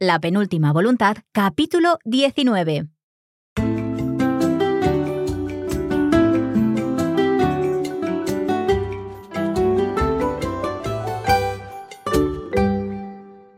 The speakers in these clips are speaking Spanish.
La penúltima voluntad, capítulo 19.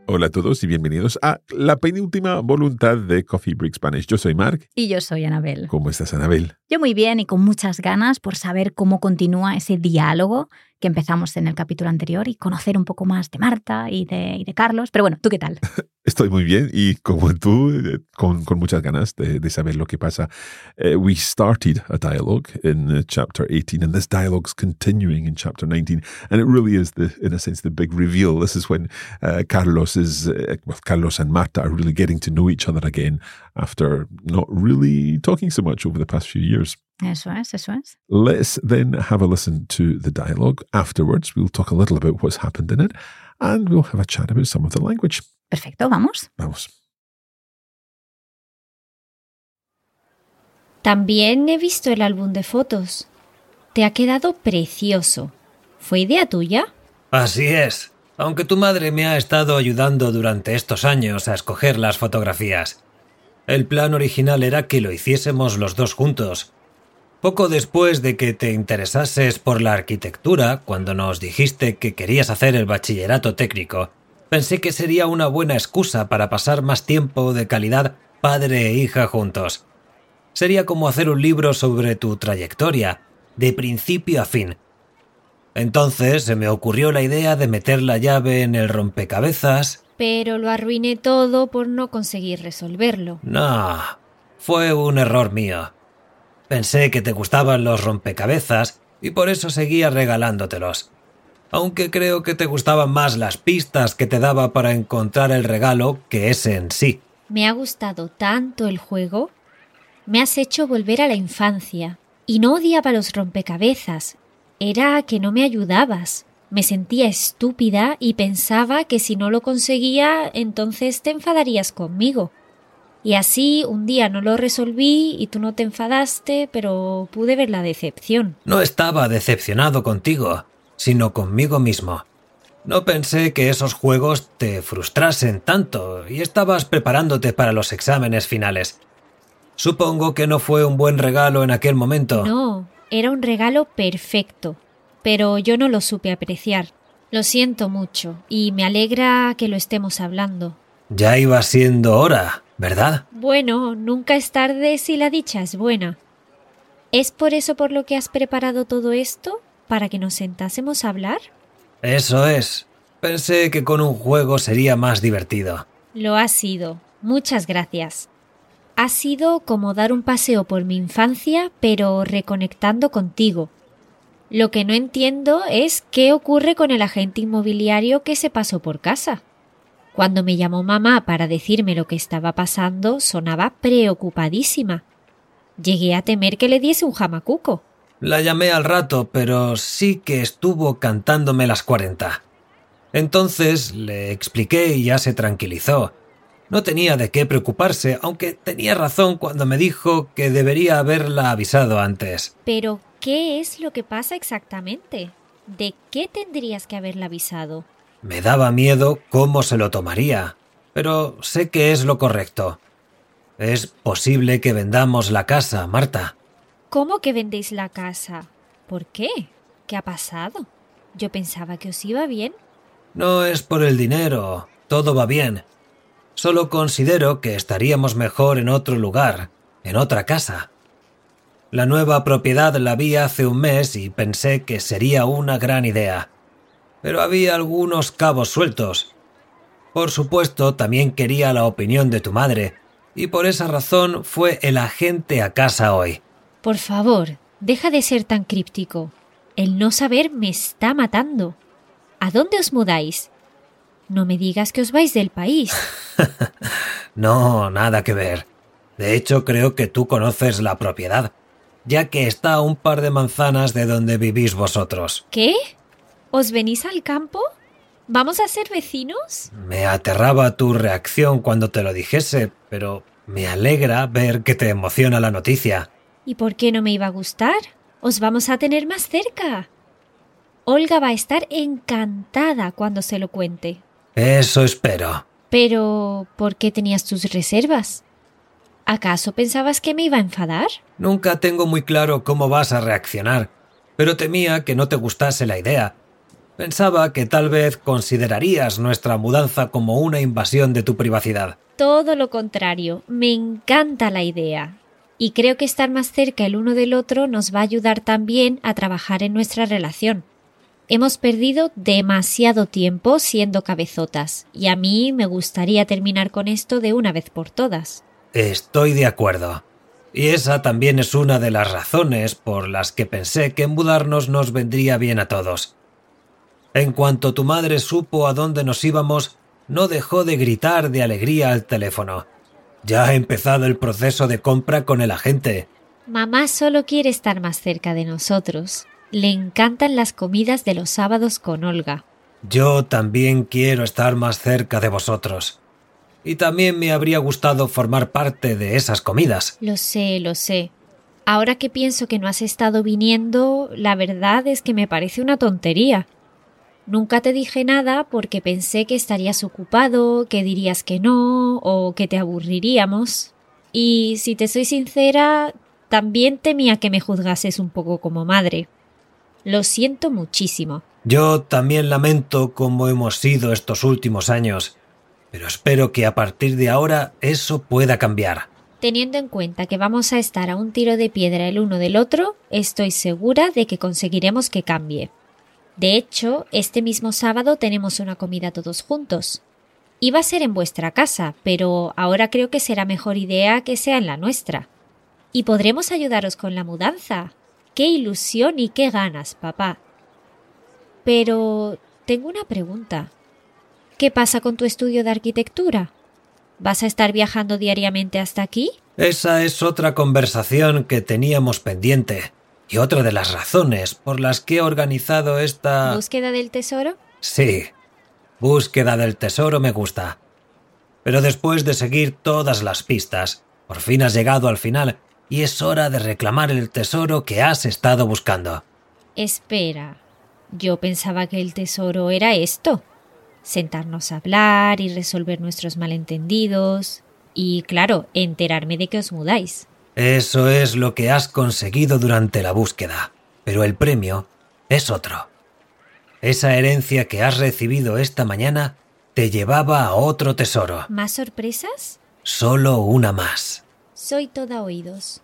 Hola a todos y bienvenidos a la penúltima voluntad de Coffee Break Spanish. Yo soy Mark. Y yo soy Anabel. ¿Cómo estás, Anabel? Yo muy bien y con muchas ganas por saber cómo continúa ese diálogo que empezamos en el capítulo anterior y conocer un poco más de Marta y de, y de Carlos. Pero bueno, ¿tú qué tal? Estoy muy bien y como tú, eh, con, con muchas ganas de, de, saber lo que pasa. Uh, we started a dialogue in uh, chapter 18 and this dialogue's continuing in chapter 19 and it really is, the, in a sense, the big reveal. This is when uh, Carlos is, well, Carlos and Marta are really getting to know each other again after not really talking so much over the past few years. Eso es, eso es. Let's then have a listen to the dialogue. Afterwards, we'll talk a little about what's happened in it and we'll have a chat about some of the language. Perfecto, vamos. Vamos. También he visto el álbum de fotos. Te ha quedado precioso. ¿Fue idea tuya? Así es, aunque tu madre me ha estado ayudando durante estos años a escoger las fotografías. El plan original era que lo hiciésemos los dos juntos, poco después de que te interesases por la arquitectura, cuando nos dijiste que querías hacer el bachillerato técnico, pensé que sería una buena excusa para pasar más tiempo de calidad padre e hija juntos. Sería como hacer un libro sobre tu trayectoria, de principio a fin. Entonces se me ocurrió la idea de meter la llave en el rompecabezas. Pero lo arruiné todo por no conseguir resolverlo. No, fue un error mío. Pensé que te gustaban los rompecabezas y por eso seguía regalándotelos. Aunque creo que te gustaban más las pistas que te daba para encontrar el regalo que ese en sí. Me ha gustado tanto el juego. Me has hecho volver a la infancia. Y no odiaba los rompecabezas. Era que no me ayudabas. Me sentía estúpida y pensaba que si no lo conseguía, entonces te enfadarías conmigo. Y así un día no lo resolví y tú no te enfadaste, pero pude ver la decepción. No estaba decepcionado contigo, sino conmigo mismo. No pensé que esos juegos te frustrasen tanto y estabas preparándote para los exámenes finales. Supongo que no fue un buen regalo en aquel momento. No, era un regalo perfecto, pero yo no lo supe apreciar. Lo siento mucho y me alegra que lo estemos hablando. Ya iba siendo hora. ¿Verdad? Bueno, nunca es tarde si la dicha es buena. ¿Es por eso por lo que has preparado todo esto? ¿Para que nos sentásemos a hablar? Eso es. Pensé que con un juego sería más divertido. Lo ha sido. Muchas gracias. Ha sido como dar un paseo por mi infancia, pero reconectando contigo. Lo que no entiendo es qué ocurre con el agente inmobiliario que se pasó por casa. Cuando me llamó mamá para decirme lo que estaba pasando, sonaba preocupadísima. Llegué a temer que le diese un jamacuco. La llamé al rato, pero sí que estuvo cantándome las cuarenta. Entonces le expliqué y ya se tranquilizó. No tenía de qué preocuparse, aunque tenía razón cuando me dijo que debería haberla avisado antes. Pero, ¿qué es lo que pasa exactamente? ¿De qué tendrías que haberla avisado? Me daba miedo cómo se lo tomaría, pero sé que es lo correcto. Es posible que vendamos la casa, Marta. ¿Cómo que vendéis la casa? ¿Por qué? ¿Qué ha pasado? Yo pensaba que os iba bien. No es por el dinero, todo va bien. Solo considero que estaríamos mejor en otro lugar, en otra casa. La nueva propiedad la vi hace un mes y pensé que sería una gran idea pero había algunos cabos sueltos. Por supuesto, también quería la opinión de tu madre, y por esa razón fue el agente a casa hoy. Por favor, deja de ser tan críptico. El no saber me está matando. ¿A dónde os mudáis? No me digas que os vais del país. no, nada que ver. De hecho, creo que tú conoces la propiedad, ya que está a un par de manzanas de donde vivís vosotros. ¿Qué? ¿Os venís al campo? ¿Vamos a ser vecinos? Me aterraba tu reacción cuando te lo dijese, pero me alegra ver que te emociona la noticia. ¿Y por qué no me iba a gustar? Os vamos a tener más cerca. Olga va a estar encantada cuando se lo cuente. Eso espero. Pero, ¿por qué tenías tus reservas? ¿Acaso pensabas que me iba a enfadar? Nunca tengo muy claro cómo vas a reaccionar, pero temía que no te gustase la idea. Pensaba que tal vez considerarías nuestra mudanza como una invasión de tu privacidad. Todo lo contrario, me encanta la idea. Y creo que estar más cerca el uno del otro nos va a ayudar también a trabajar en nuestra relación. Hemos perdido demasiado tiempo siendo cabezotas, y a mí me gustaría terminar con esto de una vez por todas. Estoy de acuerdo. Y esa también es una de las razones por las que pensé que mudarnos nos vendría bien a todos. En cuanto tu madre supo a dónde nos íbamos, no dejó de gritar de alegría al teléfono. Ya ha empezado el proceso de compra con el agente. Mamá solo quiere estar más cerca de nosotros. Le encantan las comidas de los sábados con Olga. Yo también quiero estar más cerca de vosotros. Y también me habría gustado formar parte de esas comidas. Lo sé, lo sé. Ahora que pienso que no has estado viniendo, la verdad es que me parece una tontería. Nunca te dije nada porque pensé que estarías ocupado, que dirías que no, o que te aburriríamos. Y si te soy sincera, también temía que me juzgases un poco como madre. Lo siento muchísimo. Yo también lamento cómo hemos sido estos últimos años, pero espero que a partir de ahora eso pueda cambiar. Teniendo en cuenta que vamos a estar a un tiro de piedra el uno del otro, estoy segura de que conseguiremos que cambie. De hecho, este mismo sábado tenemos una comida todos juntos. Iba a ser en vuestra casa, pero ahora creo que será mejor idea que sea en la nuestra. Y podremos ayudaros con la mudanza. ¡Qué ilusión y qué ganas, papá! Pero tengo una pregunta. ¿Qué pasa con tu estudio de arquitectura? ¿Vas a estar viajando diariamente hasta aquí? Esa es otra conversación que teníamos pendiente. Y otra de las razones por las que he organizado esta... ¿Búsqueda del tesoro? Sí, búsqueda del tesoro me gusta. Pero después de seguir todas las pistas, por fin has llegado al final y es hora de reclamar el tesoro que has estado buscando. Espera, yo pensaba que el tesoro era esto. Sentarnos a hablar y resolver nuestros malentendidos. Y claro, enterarme de que os mudáis. Eso es lo que has conseguido durante la búsqueda, pero el premio es otro. Esa herencia que has recibido esta mañana te llevaba a otro tesoro. ¿Más sorpresas? Solo una más. Soy toda oídos.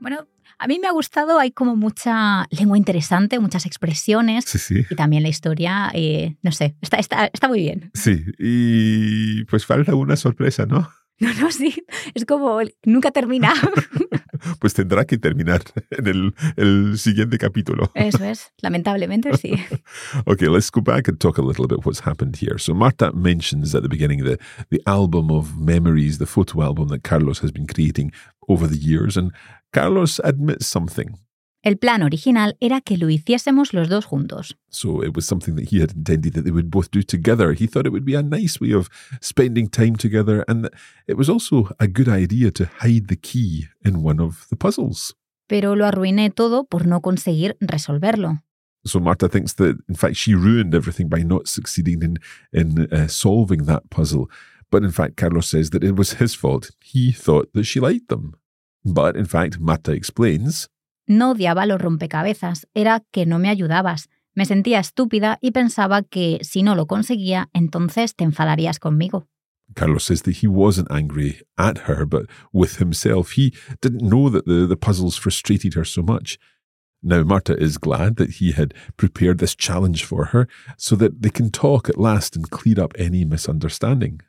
Bueno, a mí me ha gustado, hay como mucha lengua interesante, muchas expresiones. Sí, sí. Y también la historia, eh, no sé, está, está, está muy bien. Sí, y pues falta una sorpresa, ¿no? No, no, sí, es como nunca termina. pues tendrá que terminar en el, el siguiente capítulo. Eso es, lamentablemente sí. okay, let's go back and talk a little bit what's happened here. So Marta mentions at the beginning the the album of memories, the photo album that Carlos has been creating over the years, and Carlos admits something. El plan original era que lo hiciésemos los dos juntos. So it was something that he had intended that they would both do together. He thought it would be a nice way of spending time together, and it was also a good idea to hide the key in one of the puzzles. Pero lo arruiné todo por no conseguir resolverlo. So Marta thinks that, in fact, she ruined everything by not succeeding in in uh, solving that puzzle. But in fact, Carlos says that it was his fault. He thought that she liked them. But in fact, Marta explains No odiaba los rompecabezas, era que no me ayudabas. Me sentía estúpida y pensaba que si no lo conseguía, entonces te enfadarías conmigo. Carlos says that he wasn't angry at her, but with himself. He didn't know that the, the puzzles frustrated her so much. Now, Marta is glad that he had prepared this challenge for her so that they can talk at last and clear up any misunderstanding.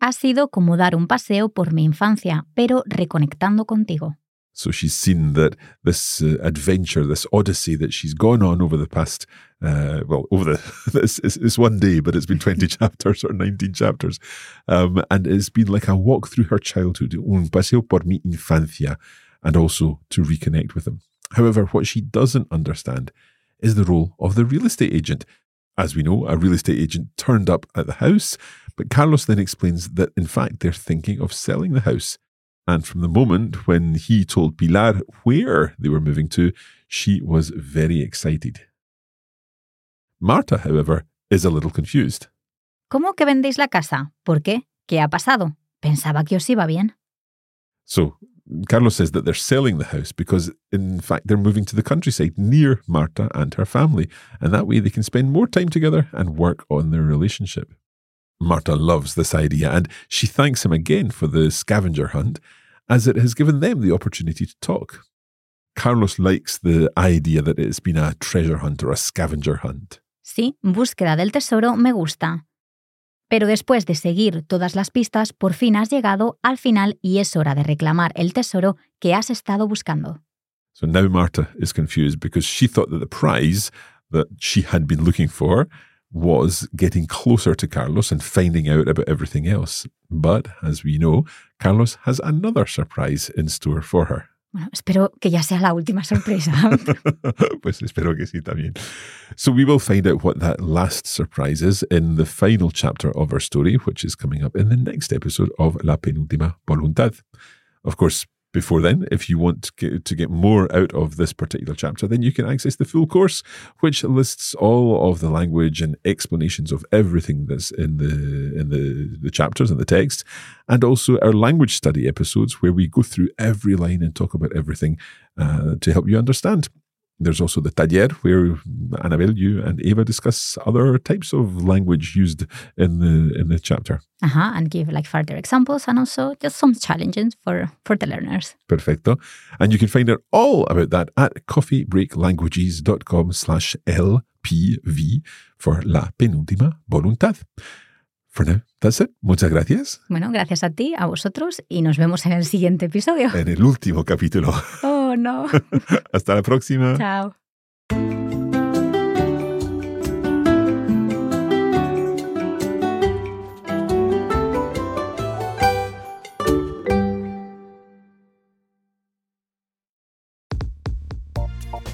Ha sido como dar un paseo por mi infancia, pero reconectando contigo. So she's seen that this uh, adventure, this odyssey that she's gone on over the past, uh, well, over the, it's, it's, one day, but it's been 20 chapters or 19 chapters. Um, and it's been like a walk through her childhood, un paseo por mi infancia, and also to reconnect with them. However, what she doesn't understand is the role of the real estate agent. As we know, a real estate agent turned up at the house, but Carlos then explains that in fact they're thinking of selling the house. And from the moment when he told Pilar where they were moving to, she was very excited. Marta, however, is a little confused. ¿Cómo que vendéis la casa? ¿Por qué? ¿Qué ha pasado? Pensaba que os iba bien. So, Carlos says that they're selling the house because, in fact, they're moving to the countryside near Marta and her family, and that way they can spend more time together and work on their relationship. Marta loves this idea and she thanks him again for the scavenger hunt as it has given them the opportunity to talk. Carlos likes the idea that it's been a treasure hunt or a scavenger hunt. Sí, búsqueda del tesoro me gusta. Pero después de seguir todas las pistas, por fin has llegado al final y es hora de reclamar el tesoro que has estado buscando. So now Marta is confused because she thought that the prize that she had been looking for was getting closer to Carlos and finding out about everything else. But as we know, Carlos has another surprise in store for her. Bueno, espero que ya sea la última sorpresa. pues espero que sí también. So we will find out what that last surprise is in the final chapter of our story, which is coming up in the next episode of La Penúltima Voluntad. Of course, before then, if you want to get, more out of this particular chapter, then you can access the full course, which lists all of the language and explanations of everything that's in the in the, the chapters and the text, and also our language study episodes where we go through every line and talk about everything uh, to help you understand. There's also the taller, where Annabelle, you and Eva discuss other types of language used in the in the chapter. Uh-huh, and give like further examples and also just some challenges for, for the learners. Perfecto. And you can find out all about that at coffeebreaklanguages.com slash LPV for La Penúltima Voluntad. For now, that's it. Muchas gracias. Bueno, gracias a ti, a vosotros, y nos vemos en el siguiente episodio. En el último capítulo. Oh, no. Hasta la próxima. Chao.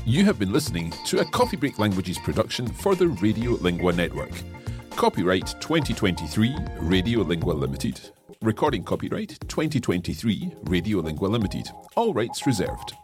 You have been listening to a Coffee Break Languages production for the Radio Lingua Network. Copyright 2023 Radio Lingua Limited. Recording copyright 2023 Radio Lingua Limited. All rights reserved.